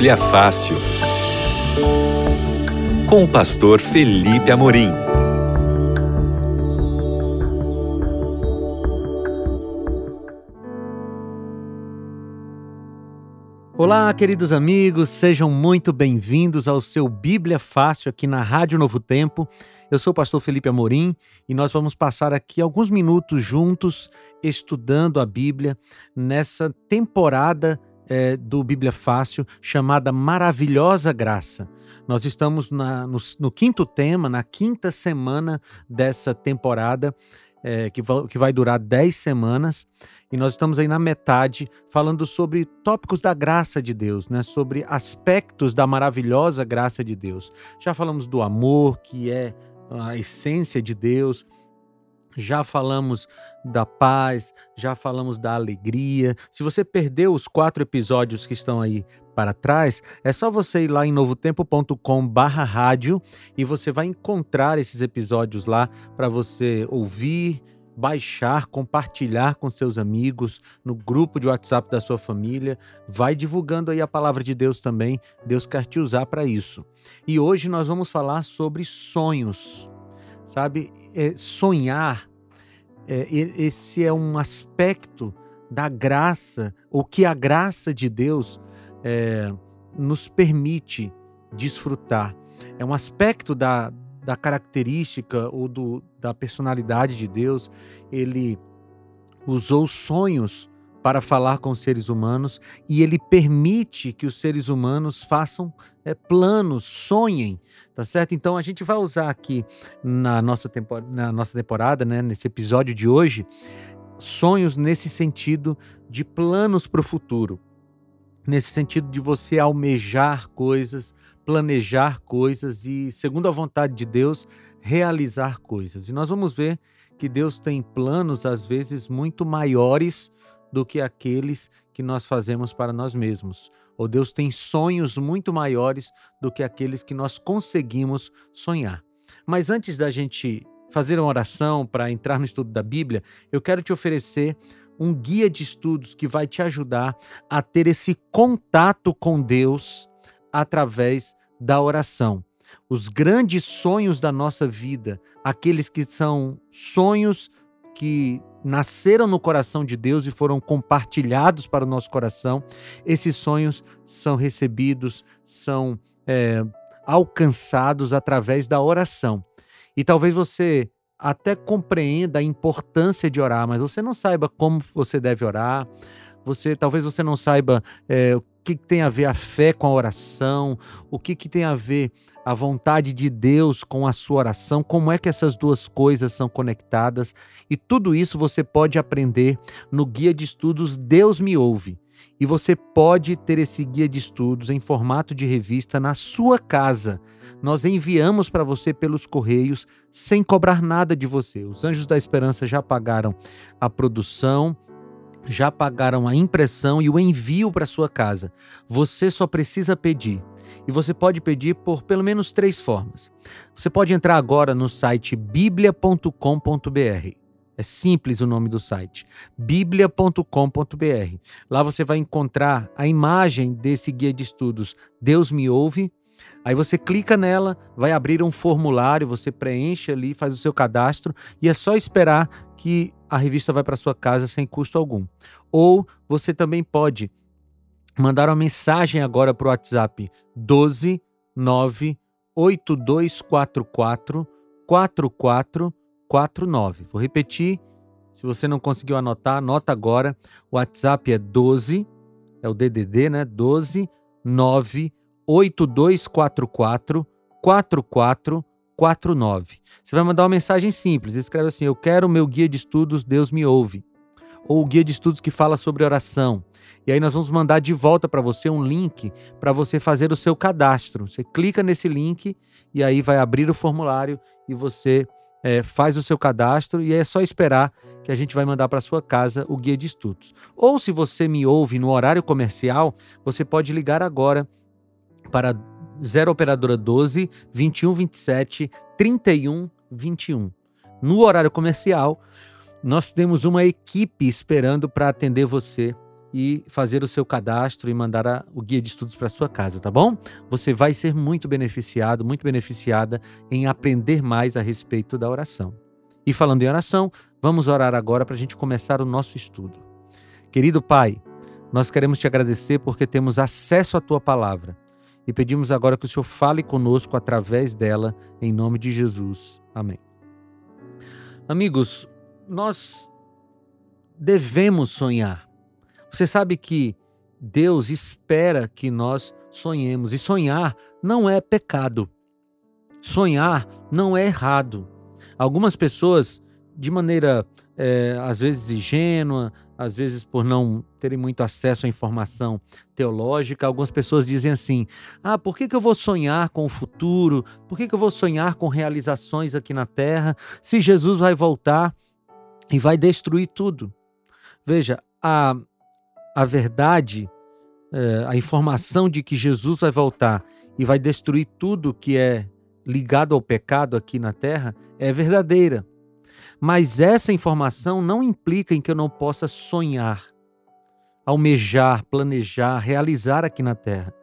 Bíblia Fácil. Com o pastor Felipe Amorim. Olá, queridos amigos, sejam muito bem-vindos ao seu Bíblia Fácil aqui na Rádio Novo Tempo. Eu sou o pastor Felipe Amorim e nós vamos passar aqui alguns minutos juntos estudando a Bíblia nessa temporada é, do Bíblia Fácil chamada Maravilhosa Graça. Nós estamos na, no, no, quinto tema, na quinta semana dessa temporada, é, que, vai, que vai durar dez semanas. E nós estamos aí na metade falando sobre tópicos da graça de Deus, né? sobre aspectos da maravilhosa graça de Deus. Já falamos do amor, que é a essência de Deus. Já falamos da paz, já falamos da alegria. Se você perdeu os quatro episódios que estão aí para trás, é só você ir lá em novotempo.com/barra rádio e você vai encontrar esses episódios lá para você ouvir, baixar, compartilhar com seus amigos, no grupo de WhatsApp da sua família. Vai divulgando aí a palavra de Deus também. Deus quer te usar para isso. E hoje nós vamos falar sobre sonhos. Sabe, é, sonhar, é, esse é um aspecto da graça, o que a graça de Deus é, nos permite desfrutar. É um aspecto da, da característica ou do, da personalidade de Deus, ele usou sonhos para falar com os seres humanos e ele permite que os seres humanos façam é, planos, sonhem, tá certo? Então a gente vai usar aqui na nossa, tempo, na nossa temporada, né, nesse episódio de hoje, sonhos nesse sentido de planos para o futuro, nesse sentido de você almejar coisas, planejar coisas e, segundo a vontade de Deus, realizar coisas. E nós vamos ver que Deus tem planos, às vezes, muito maiores do que aqueles que nós fazemos para nós mesmos. Ou Deus tem sonhos muito maiores do que aqueles que nós conseguimos sonhar. Mas antes da gente fazer uma oração para entrar no estudo da Bíblia, eu quero te oferecer um guia de estudos que vai te ajudar a ter esse contato com Deus através da oração. Os grandes sonhos da nossa vida, aqueles que são sonhos que nasceram no coração de Deus e foram compartilhados para o nosso coração, esses sonhos são recebidos, são é, alcançados através da oração. E talvez você até compreenda a importância de orar, mas você não saiba como você deve orar. Você talvez você não saiba é, que, que tem a ver a fé com a oração, o que, que tem a ver a vontade de Deus com a sua oração, como é que essas duas coisas são conectadas. E tudo isso você pode aprender no guia de estudos Deus Me Ouve. E você pode ter esse guia de estudos em formato de revista na sua casa. Nós enviamos para você pelos correios sem cobrar nada de você. Os Anjos da Esperança já pagaram a produção, já pagaram a impressão e o envio para sua casa. Você só precisa pedir. E você pode pedir por pelo menos três formas. Você pode entrar agora no site biblia.com.br. É simples o nome do site, biblia.com.br. Lá você vai encontrar a imagem desse guia de estudos Deus me ouve. Aí você clica nela, vai abrir um formulário, você preenche ali, faz o seu cadastro e é só esperar que a revista vai para sua casa sem custo algum. Ou você também pode mandar uma mensagem agora para o WhatsApp 12 9 8244 4449. Vou repetir. Se você não conseguiu anotar, anota agora. O WhatsApp é 12, é o DDD, né? 12 9 8244 4449. 49. Você vai mandar uma mensagem simples, escreve assim: Eu quero o meu guia de estudos, Deus me ouve. Ou o guia de estudos que fala sobre oração. E aí nós vamos mandar de volta para você um link para você fazer o seu cadastro. Você clica nesse link e aí vai abrir o formulário e você é, faz o seu cadastro e é só esperar que a gente vai mandar para sua casa o guia de estudos. Ou se você me ouve no horário comercial, você pode ligar agora para 0 operadora 12 21 27 31 21. No horário comercial, nós temos uma equipe esperando para atender você e fazer o seu cadastro e mandar a, o guia de estudos para sua casa, tá bom? Você vai ser muito beneficiado, muito beneficiada em aprender mais a respeito da oração. E falando em oração, vamos orar agora para a gente começar o nosso estudo. Querido Pai, nós queremos te agradecer porque temos acesso à tua palavra e pedimos agora que o Senhor fale conosco através dela, em nome de Jesus. Amém. Amigos, nós devemos sonhar. Você sabe que Deus espera que nós sonhemos, e sonhar não é pecado. Sonhar não é errado. Algumas pessoas, de maneira é, às vezes ingênua, às vezes por não terem muito acesso à informação teológica, algumas pessoas dizem assim: ah, por que, que eu vou sonhar com o futuro? Por que, que eu vou sonhar com realizações aqui na terra se Jesus vai voltar e vai destruir tudo? Veja, a, a verdade, é, a informação de que Jesus vai voltar e vai destruir tudo que é ligado ao pecado aqui na terra é verdadeira. Mas essa informação não implica em que eu não possa sonhar, almejar, planejar, realizar aqui na terra.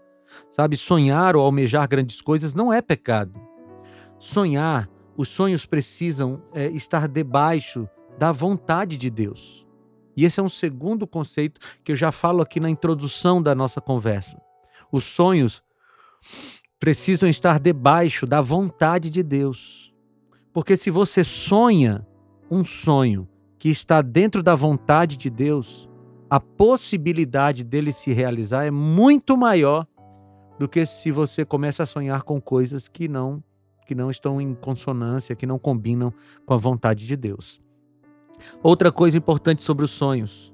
Sabe, sonhar ou almejar grandes coisas não é pecado. Sonhar, os sonhos precisam é, estar debaixo da vontade de Deus. E esse é um segundo conceito que eu já falo aqui na introdução da nossa conversa. Os sonhos precisam estar debaixo da vontade de Deus. Porque se você sonha um sonho que está dentro da vontade de Deus, a possibilidade dele se realizar é muito maior do que se você começa a sonhar com coisas que não que não estão em consonância, que não combinam com a vontade de Deus. Outra coisa importante sobre os sonhos: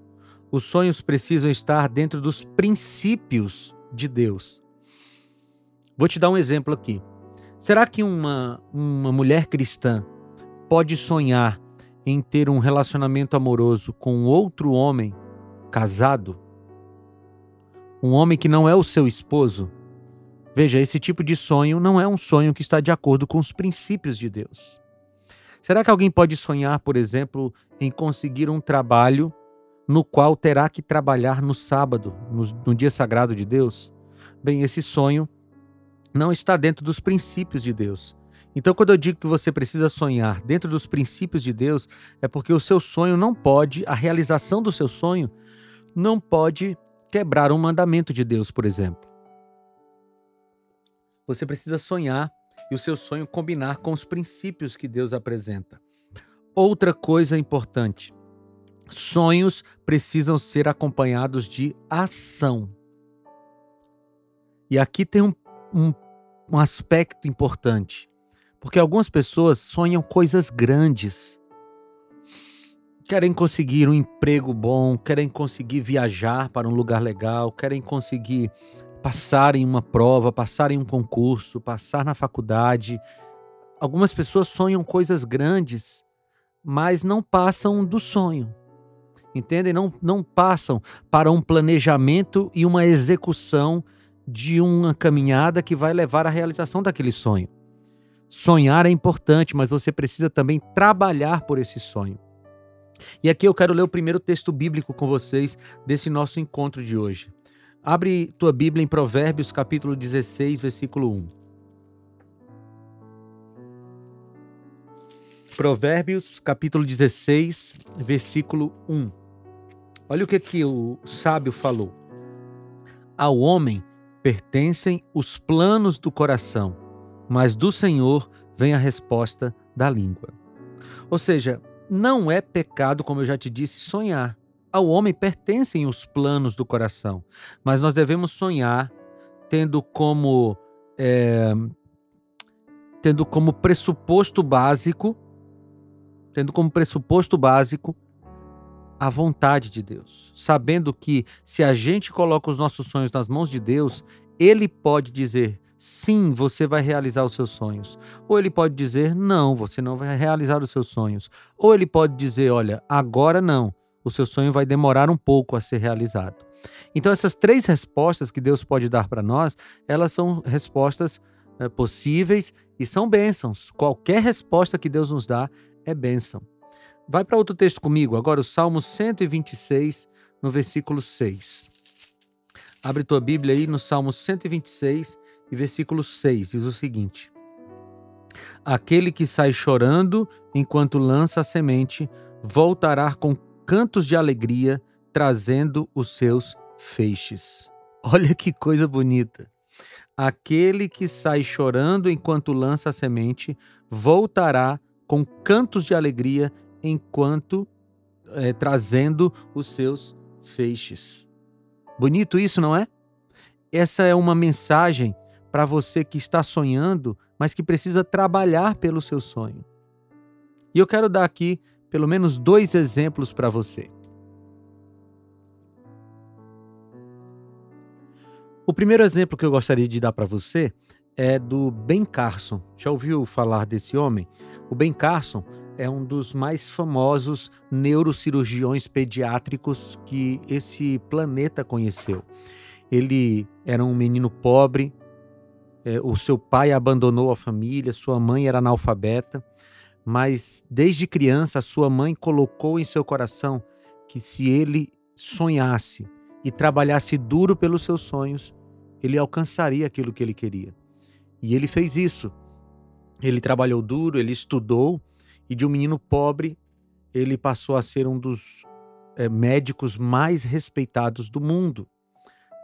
os sonhos precisam estar dentro dos princípios de Deus. Vou te dar um exemplo aqui. Será que uma, uma mulher cristã pode sonhar em ter um relacionamento amoroso com outro homem casado? Um homem que não é o seu esposo? Veja, esse tipo de sonho não é um sonho que está de acordo com os princípios de Deus. Será que alguém pode sonhar, por exemplo, em conseguir um trabalho no qual terá que trabalhar no sábado, no, no dia sagrado de Deus? Bem, esse sonho não está dentro dos princípios de Deus. Então, quando eu digo que você precisa sonhar dentro dos princípios de Deus, é porque o seu sonho não pode, a realização do seu sonho, não pode quebrar um mandamento de Deus, por exemplo. Você precisa sonhar e o seu sonho combinar com os princípios que Deus apresenta. Outra coisa importante: sonhos precisam ser acompanhados de ação. E aqui tem um, um, um aspecto importante, porque algumas pessoas sonham coisas grandes. Querem conseguir um emprego bom, querem conseguir viajar para um lugar legal, querem conseguir passar em uma prova, passar em um concurso, passar na faculdade. Algumas pessoas sonham coisas grandes, mas não passam do sonho. Entendem? Não, não passam para um planejamento e uma execução de uma caminhada que vai levar à realização daquele sonho. Sonhar é importante, mas você precisa também trabalhar por esse sonho. E aqui eu quero ler o primeiro texto bíblico com vocês desse nosso encontro de hoje. Abre tua Bíblia em Provérbios capítulo 16, versículo 1. Provérbios capítulo 16, versículo 1. Olha o que, que o sábio falou. Ao homem pertencem os planos do coração, mas do Senhor vem a resposta da língua. Ou seja, não é pecado, como eu já te disse, sonhar. Ao homem pertencem os planos do coração, mas nós devemos sonhar tendo como é, tendo como pressuposto básico, tendo como pressuposto básico a vontade de Deus, sabendo que se a gente coloca os nossos sonhos nas mãos de Deus, Ele pode dizer sim, você vai realizar os seus sonhos. Ou ele pode dizer não, você não vai realizar os seus sonhos. Ou ele pode dizer, olha, agora não o seu sonho vai demorar um pouco a ser realizado. Então, essas três respostas que Deus pode dar para nós, elas são respostas é, possíveis e são bênçãos. Qualquer resposta que Deus nos dá é bênção. Vai para outro texto comigo, agora o Salmo 126, no versículo 6. Abre tua Bíblia aí no Salmo 126 e versículo 6, diz o seguinte: Aquele que sai chorando enquanto lança a semente, voltará com cantos de alegria, trazendo os seus feixes. Olha que coisa bonita. Aquele que sai chorando enquanto lança a semente, voltará com cantos de alegria, enquanto é, trazendo os seus feixes. Bonito isso, não é? Essa é uma mensagem para você que está sonhando, mas que precisa trabalhar pelo seu sonho. E eu quero dar aqui pelo menos dois exemplos para você. O primeiro exemplo que eu gostaria de dar para você é do Ben Carson. Já ouviu falar desse homem? O Ben Carson é um dos mais famosos neurocirurgiões pediátricos que esse planeta conheceu. Ele era um menino pobre, é, o seu pai abandonou a família, sua mãe era analfabeta, mas desde criança a sua mãe colocou em seu coração que se ele sonhasse e trabalhasse duro pelos seus sonhos, ele alcançaria aquilo que ele queria. E ele fez isso. Ele trabalhou duro, ele estudou, e de um menino pobre, ele passou a ser um dos é, médicos mais respeitados do mundo.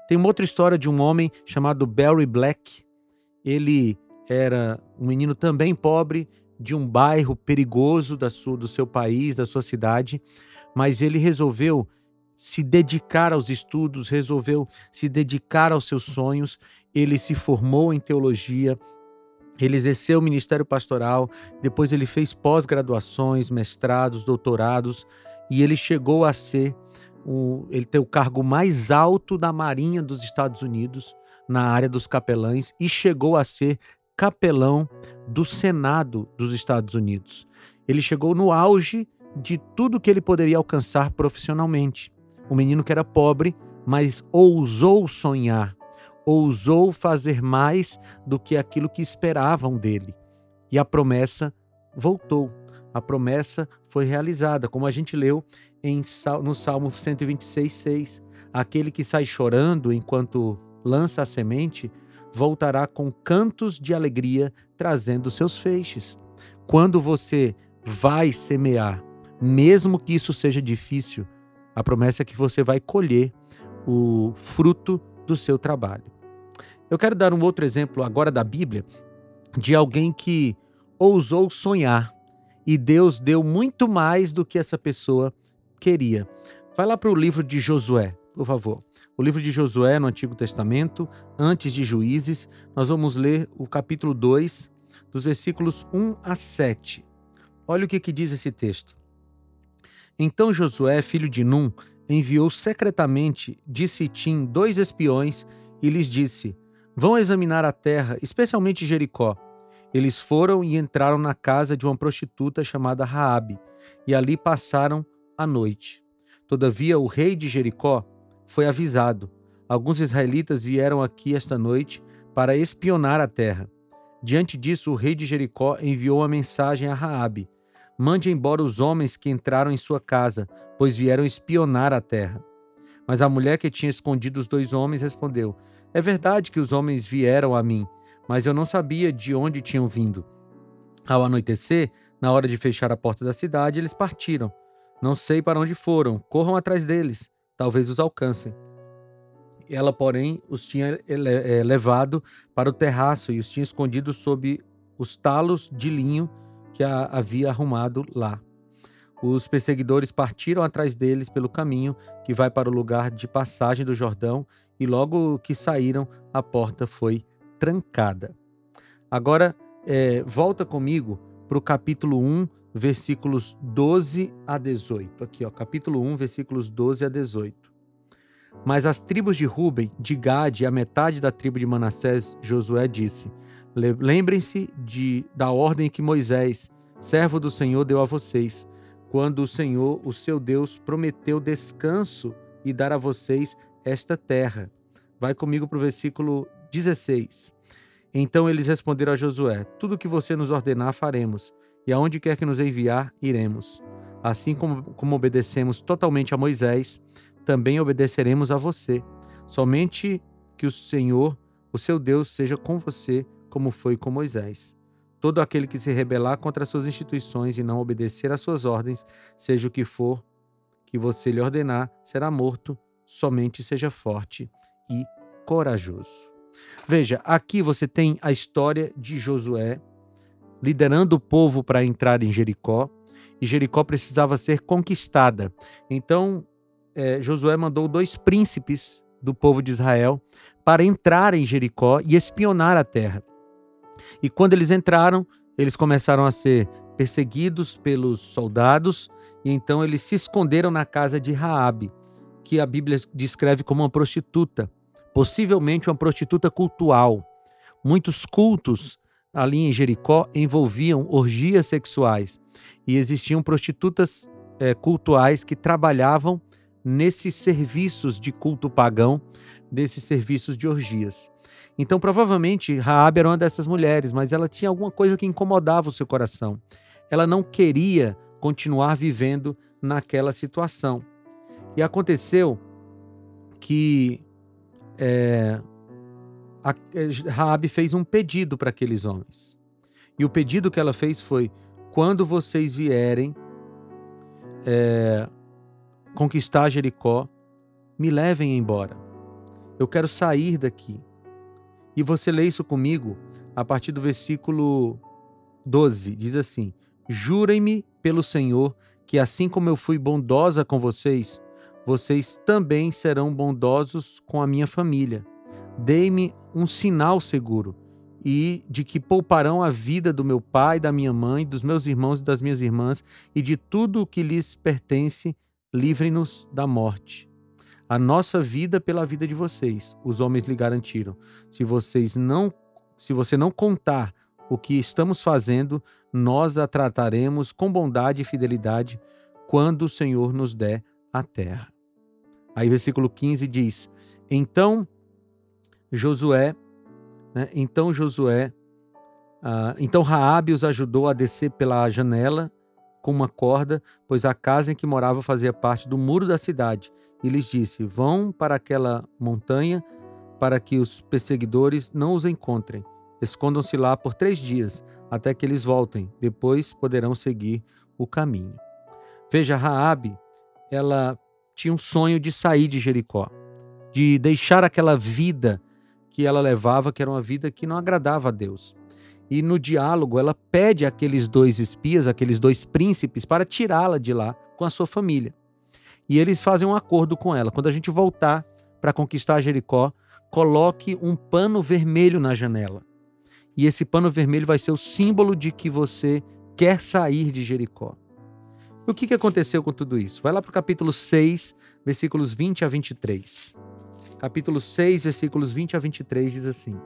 Tem uma outra história de um homem chamado Barry Black. Ele era um menino também pobre, de um bairro perigoso da sua, do seu país, da sua cidade, mas ele resolveu se dedicar aos estudos, resolveu se dedicar aos seus sonhos. Ele se formou em teologia, ele exerceu o ministério pastoral, depois ele fez pós-graduações, mestrados, doutorados, e ele chegou a ser o, ele tem o cargo mais alto da Marinha dos Estados Unidos na área dos capelães e chegou a ser capelão do Senado dos Estados Unidos. Ele chegou no auge de tudo que ele poderia alcançar profissionalmente um menino que era pobre, mas ousou sonhar, ousou fazer mais do que aquilo que esperavam dele. E a promessa voltou. A promessa foi realizada, como a gente leu em, no Salmo 126, 6. Aquele que sai chorando enquanto lança a semente, voltará com cantos de alegria, trazendo seus feixes. Quando você vai semear, mesmo que isso seja difícil, a promessa é que você vai colher o fruto do seu trabalho. Eu quero dar um outro exemplo agora da Bíblia de alguém que ousou sonhar e Deus deu muito mais do que essa pessoa queria. Vai lá para o livro de Josué, por favor. O livro de Josué no Antigo Testamento, antes de Juízes, nós vamos ler o capítulo 2, dos versículos 1 a 7. Olha o que, que diz esse texto. Então Josué, filho de Num, enviou secretamente de Sitim dois espiões e lhes disse: Vão examinar a terra, especialmente Jericó. Eles foram e entraram na casa de uma prostituta chamada Raabe, e ali passaram a noite. Todavia o rei de Jericó foi avisado. Alguns israelitas vieram aqui esta noite para espionar a terra. Diante disso, o rei de Jericó enviou uma mensagem a Raabe: Mande embora os homens que entraram em sua casa, pois vieram espionar a terra. Mas a mulher que tinha escondido os dois homens respondeu: É verdade que os homens vieram a mim, mas eu não sabia de onde tinham vindo. Ao anoitecer, na hora de fechar a porta da cidade, eles partiram. Não sei para onde foram, corram atrás deles, talvez os alcancem. Ela, porém, os tinha eh, levado para o terraço e os tinha escondido sob os talos de linho que a havia arrumado lá. Os perseguidores partiram atrás deles pelo caminho que vai para o lugar de passagem do Jordão, e logo que saíram, a porta foi trancada. Agora, é, volta comigo para o capítulo 1, versículos 12 a 18. Aqui, ó, capítulo 1, versículos 12 a 18. Mas as tribos de Ruben, de Gade e a metade da tribo de Manassés, Josué disse: Lembrem-se de, da ordem que Moisés, servo do Senhor, deu a vocês, quando o Senhor, o seu Deus, prometeu descanso e dar a vocês esta terra. Vai comigo para o versículo 16. Então eles responderam a Josué: Tudo o que você nos ordenar, faremos, e aonde quer que nos enviar, iremos. Assim como, como obedecemos totalmente a Moisés, também obedeceremos a você. Somente que o Senhor, o seu Deus, seja com você, como foi com Moisés. Todo aquele que se rebelar contra as suas instituições e não obedecer às suas ordens, seja o que for que você lhe ordenar, será morto. Somente seja forte e corajoso. Veja, aqui você tem a história de Josué liderando o povo para entrar em Jericó, e Jericó precisava ser conquistada. Então, é, Josué mandou dois príncipes do povo de Israel para entrar em Jericó e espionar a terra. E quando eles entraram, eles começaram a ser perseguidos pelos soldados, e então eles se esconderam na casa de Raabe, que a Bíblia descreve como uma prostituta, possivelmente uma prostituta cultual. Muitos cultos ali em Jericó envolviam orgias sexuais e existiam prostitutas é, cultuais que trabalhavam nesses serviços de culto pagão, desses serviços de orgias. Então, provavelmente, Raabe era uma dessas mulheres, mas ela tinha alguma coisa que incomodava o seu coração. Ela não queria continuar vivendo naquela situação. E aconteceu que é, a, Raabe fez um pedido para aqueles homens. E o pedido que ela fez foi: quando vocês vierem é, conquistar Jericó, me levem embora. Eu quero sair daqui. E você lê isso comigo a partir do versículo 12. Diz assim: Jurem-me pelo Senhor que, assim como eu fui bondosa com vocês, vocês também serão bondosos com a minha família. Dei-me um sinal seguro e de que pouparão a vida do meu pai, da minha mãe, dos meus irmãos e das minhas irmãs e de tudo o que lhes pertence, livrem-nos da morte. A nossa vida pela vida de vocês, os homens lhe garantiram. Se vocês não, se você não contar o que estamos fazendo, nós a trataremos com bondade e fidelidade quando o Senhor nos der a terra. Aí versículo 15 diz: Então Josué, né, então Josué, ah, então Raabe os ajudou a descer pela janela com uma corda, pois a casa em que morava fazia parte do muro da cidade. E lhes disse: Vão para aquela montanha para que os perseguidores não os encontrem. Escondam-se lá por três dias, até que eles voltem. Depois poderão seguir o caminho. Veja, Raabe, ela tinha um sonho de sair de Jericó, de deixar aquela vida que ela levava, que era uma vida que não agradava a Deus. E no diálogo, ela pede aqueles dois espias, aqueles dois príncipes, para tirá-la de lá com a sua família. E eles fazem um acordo com ela. Quando a gente voltar para conquistar Jericó, coloque um pano vermelho na janela. E esse pano vermelho vai ser o símbolo de que você quer sair de Jericó. O que aconteceu com tudo isso? Vai lá para o capítulo 6, versículos 20 a 23 capítulo 6, versículos 20 a 23 diz assim: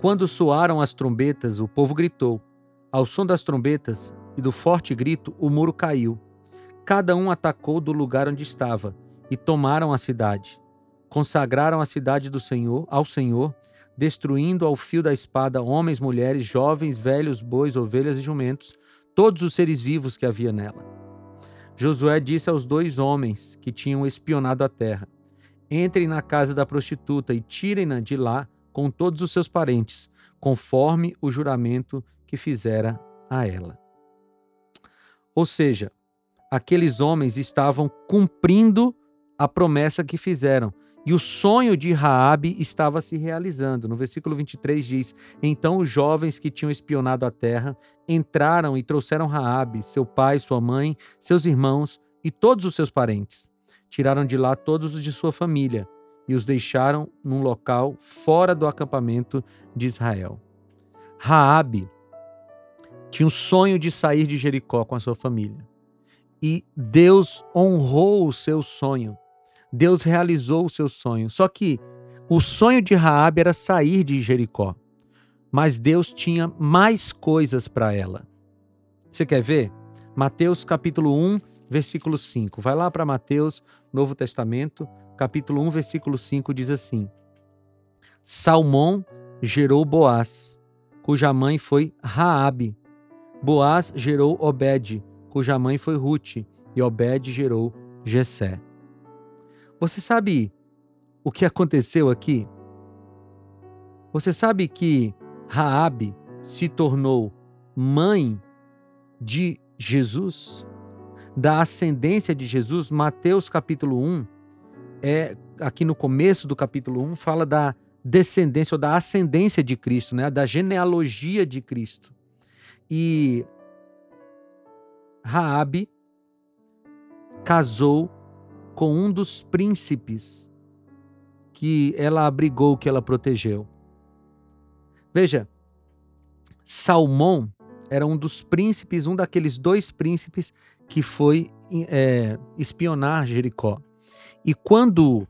Quando soaram as trombetas, o povo gritou. Ao som das trombetas e do forte grito, o muro caiu. Cada um atacou do lugar onde estava e tomaram a cidade. Consagraram a cidade do Senhor ao Senhor, destruindo ao fio da espada homens, mulheres, jovens, velhos, bois, ovelhas e jumentos, todos os seres vivos que havia nela. Josué disse aos dois homens que tinham espionado a terra: entrem na casa da prostituta e tirem-na de lá com todos os seus parentes, conforme o juramento que fizera a ela. Ou seja, aqueles homens estavam cumprindo a promessa que fizeram. E o sonho de Raabe estava se realizando. No versículo 23 diz: Então os jovens que tinham espionado a terra entraram e trouxeram Raabe, seu pai, sua mãe, seus irmãos e todos os seus parentes tiraram de lá todos os de sua família e os deixaram num local fora do acampamento de Israel. Raabe tinha o sonho de sair de Jericó com a sua família. E Deus honrou o seu sonho. Deus realizou o seu sonho. Só que o sonho de Raabe era sair de Jericó. Mas Deus tinha mais coisas para ela. Você quer ver? Mateus capítulo 1, versículo 5. Vai lá para Mateus, Novo Testamento, capítulo 1, versículo 5 diz assim: Salmão gerou Boaz, cuja mãe foi Raabe. Boaz gerou Obed, cuja mãe foi Ruth, e Obed gerou Jessé. Você sabe o que aconteceu aqui? Você sabe que Raabe se tornou mãe de Jesus, da ascendência de Jesus. Mateus capítulo 1 é aqui no começo do capítulo 1 fala da descendência ou da ascendência de Cristo, né? Da genealogia de Cristo. E Raabe casou com um dos príncipes que ela abrigou, que ela protegeu. Veja, Salmão era um dos príncipes, um daqueles dois príncipes que foi é, espionar Jericó. E quando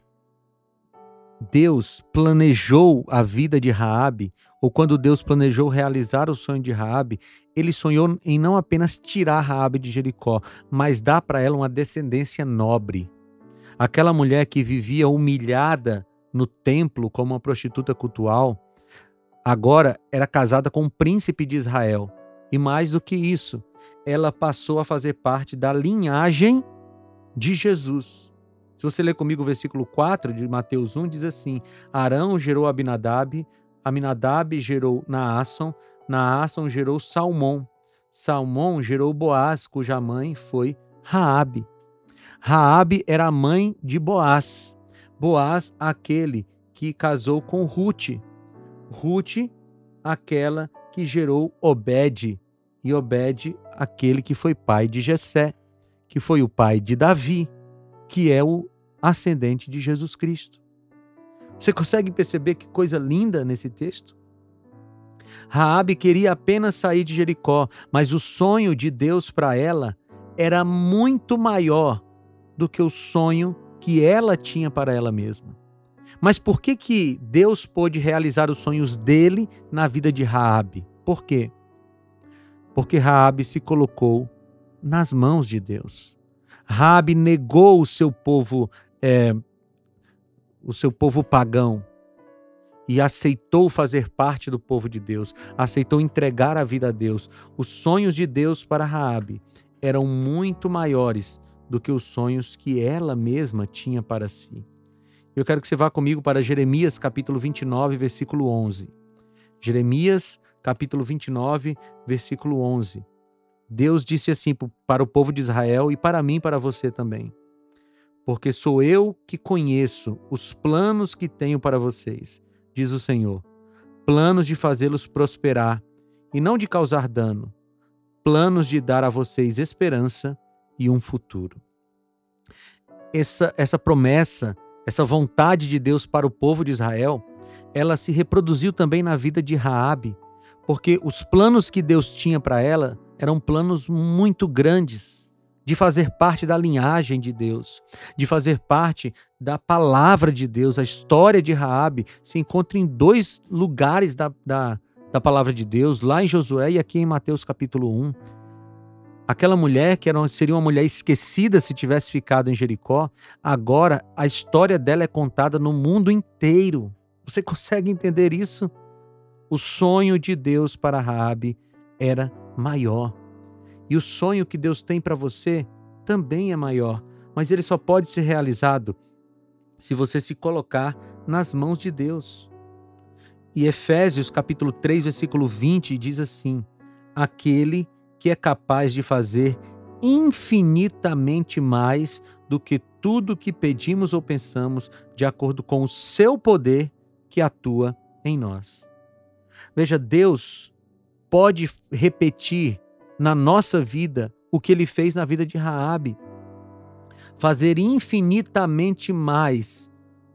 Deus planejou a vida de Raabe, ou quando Deus planejou realizar o sonho de Raabe, ele sonhou em não apenas tirar Raabe de Jericó, mas dar para ela uma descendência nobre. Aquela mulher que vivia humilhada no templo como uma prostituta cultual, agora era casada com um príncipe de Israel. E mais do que isso, ela passou a fazer parte da linhagem de Jesus. Se você ler comigo o versículo 4 de Mateus 1, diz assim: Arão gerou Abinadab, Aminadab gerou Naasson, Naasson gerou Salmão, Salmão gerou Boaz, cuja mãe foi Raabe. Raabe era a mãe de Boaz. Boaz, aquele que casou com Ruth. Ruth, aquela que gerou Obed, e Obed, aquele que foi pai de Jessé, que foi o pai de Davi, que é o ascendente de Jesus Cristo. Você consegue perceber que coisa linda nesse texto? Raabe queria apenas sair de Jericó, mas o sonho de Deus para ela era muito maior do que o sonho que ela tinha para ela mesma. Mas por que que Deus pôde realizar os sonhos dele na vida de Raabe? Por quê? Porque Raabe se colocou nas mãos de Deus. Raabe negou o seu povo, é, o seu povo pagão e aceitou fazer parte do povo de Deus, aceitou entregar a vida a Deus. Os sonhos de Deus para Raabe eram muito maiores do que os sonhos que ela mesma tinha para si. Eu quero que você vá comigo para Jeremias capítulo 29, versículo 11. Jeremias capítulo 29, versículo 11. Deus disse assim para o povo de Israel e para mim para você também. Porque sou eu que conheço os planos que tenho para vocês, diz o Senhor. Planos de fazê-los prosperar e não de causar dano. Planos de dar a vocês esperança e um futuro. Essa, essa promessa essa vontade de Deus para o povo de Israel, ela se reproduziu também na vida de Raabe, porque os planos que Deus tinha para ela eram planos muito grandes, de fazer parte da linhagem de Deus, de fazer parte da palavra de Deus. A história de Raabe se encontra em dois lugares da, da, da palavra de Deus, lá em Josué e aqui em Mateus capítulo 1. Aquela mulher que era, seria uma mulher esquecida se tivesse ficado em Jericó, agora a história dela é contada no mundo inteiro. Você consegue entender isso? O sonho de Deus para Raabe era maior. E o sonho que Deus tem para você também é maior, mas ele só pode ser realizado se você se colocar nas mãos de Deus. E Efésios capítulo 3, versículo 20 diz assim: Aquele que é capaz de fazer infinitamente mais do que tudo que pedimos ou pensamos, de acordo com o seu poder que atua em nós. Veja, Deus pode repetir na nossa vida o que ele fez na vida de Raabe. Fazer infinitamente mais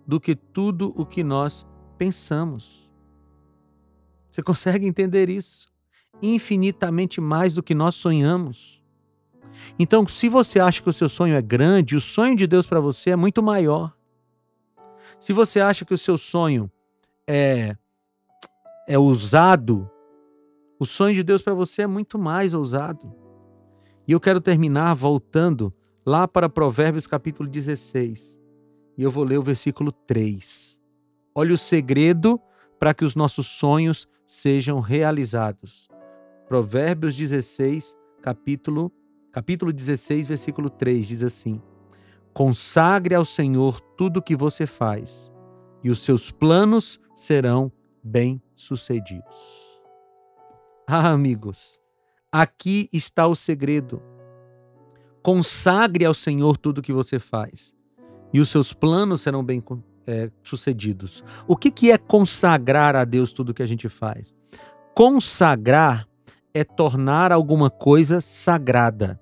do que tudo o que nós pensamos. Você consegue entender isso? infinitamente mais do que nós sonhamos. Então, se você acha que o seu sonho é grande, o sonho de Deus para você é muito maior. Se você acha que o seu sonho é é ousado, o sonho de Deus para você é muito mais ousado. E eu quero terminar voltando lá para Provérbios capítulo 16. E eu vou ler o versículo 3. Olha o segredo para que os nossos sonhos sejam realizados. Provérbios 16, capítulo, capítulo 16, versículo 3 diz assim: Consagre ao Senhor tudo o que você faz, e os seus planos serão bem-sucedidos. Ah, amigos, aqui está o segredo. Consagre ao Senhor tudo o que você faz, e os seus planos serão bem é, sucedidos. O que, que é consagrar a Deus tudo o que a gente faz? Consagrar é tornar alguma coisa sagrada.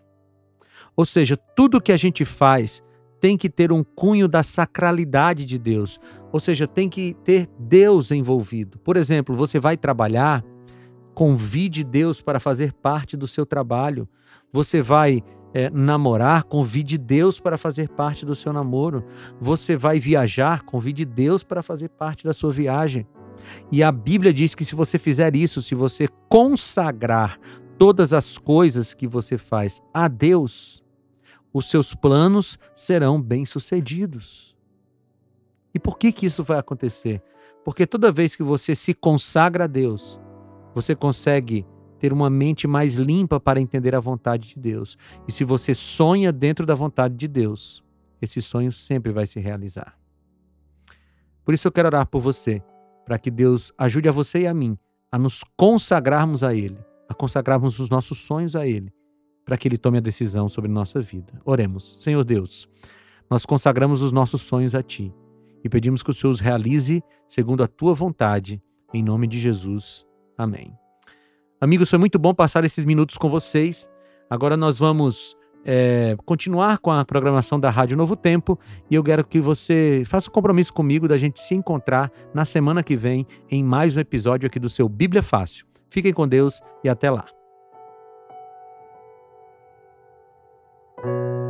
Ou seja, tudo que a gente faz tem que ter um cunho da sacralidade de Deus, ou seja, tem que ter Deus envolvido. Por exemplo, você vai trabalhar, convide Deus para fazer parte do seu trabalho. Você vai é, namorar, convide Deus para fazer parte do seu namoro. Você vai viajar, convide Deus para fazer parte da sua viagem. E a Bíblia diz que se você fizer isso, se você consagrar todas as coisas que você faz a Deus, os seus planos serão bem-sucedidos. E por que que isso vai acontecer? Porque toda vez que você se consagra a Deus, você consegue ter uma mente mais limpa para entender a vontade de Deus. E se você sonha dentro da vontade de Deus, esse sonho sempre vai se realizar. Por isso eu quero orar por você, para que Deus ajude a você e a mim a nos consagrarmos a Ele, a consagrarmos os nossos sonhos a Ele para que Ele tome a decisão sobre nossa vida. Oremos. Senhor Deus, nós consagramos os nossos sonhos a Ti e pedimos que o Senhor os realize segundo a Tua vontade, em nome de Jesus. Amém. Amigos, foi muito bom passar esses minutos com vocês. Agora nós vamos é, continuar com a programação da Rádio Novo Tempo e eu quero que você faça um compromisso comigo da gente se encontrar na semana que vem em mais um episódio aqui do seu Bíblia Fácil. Fiquem com Deus e até lá. Thank you.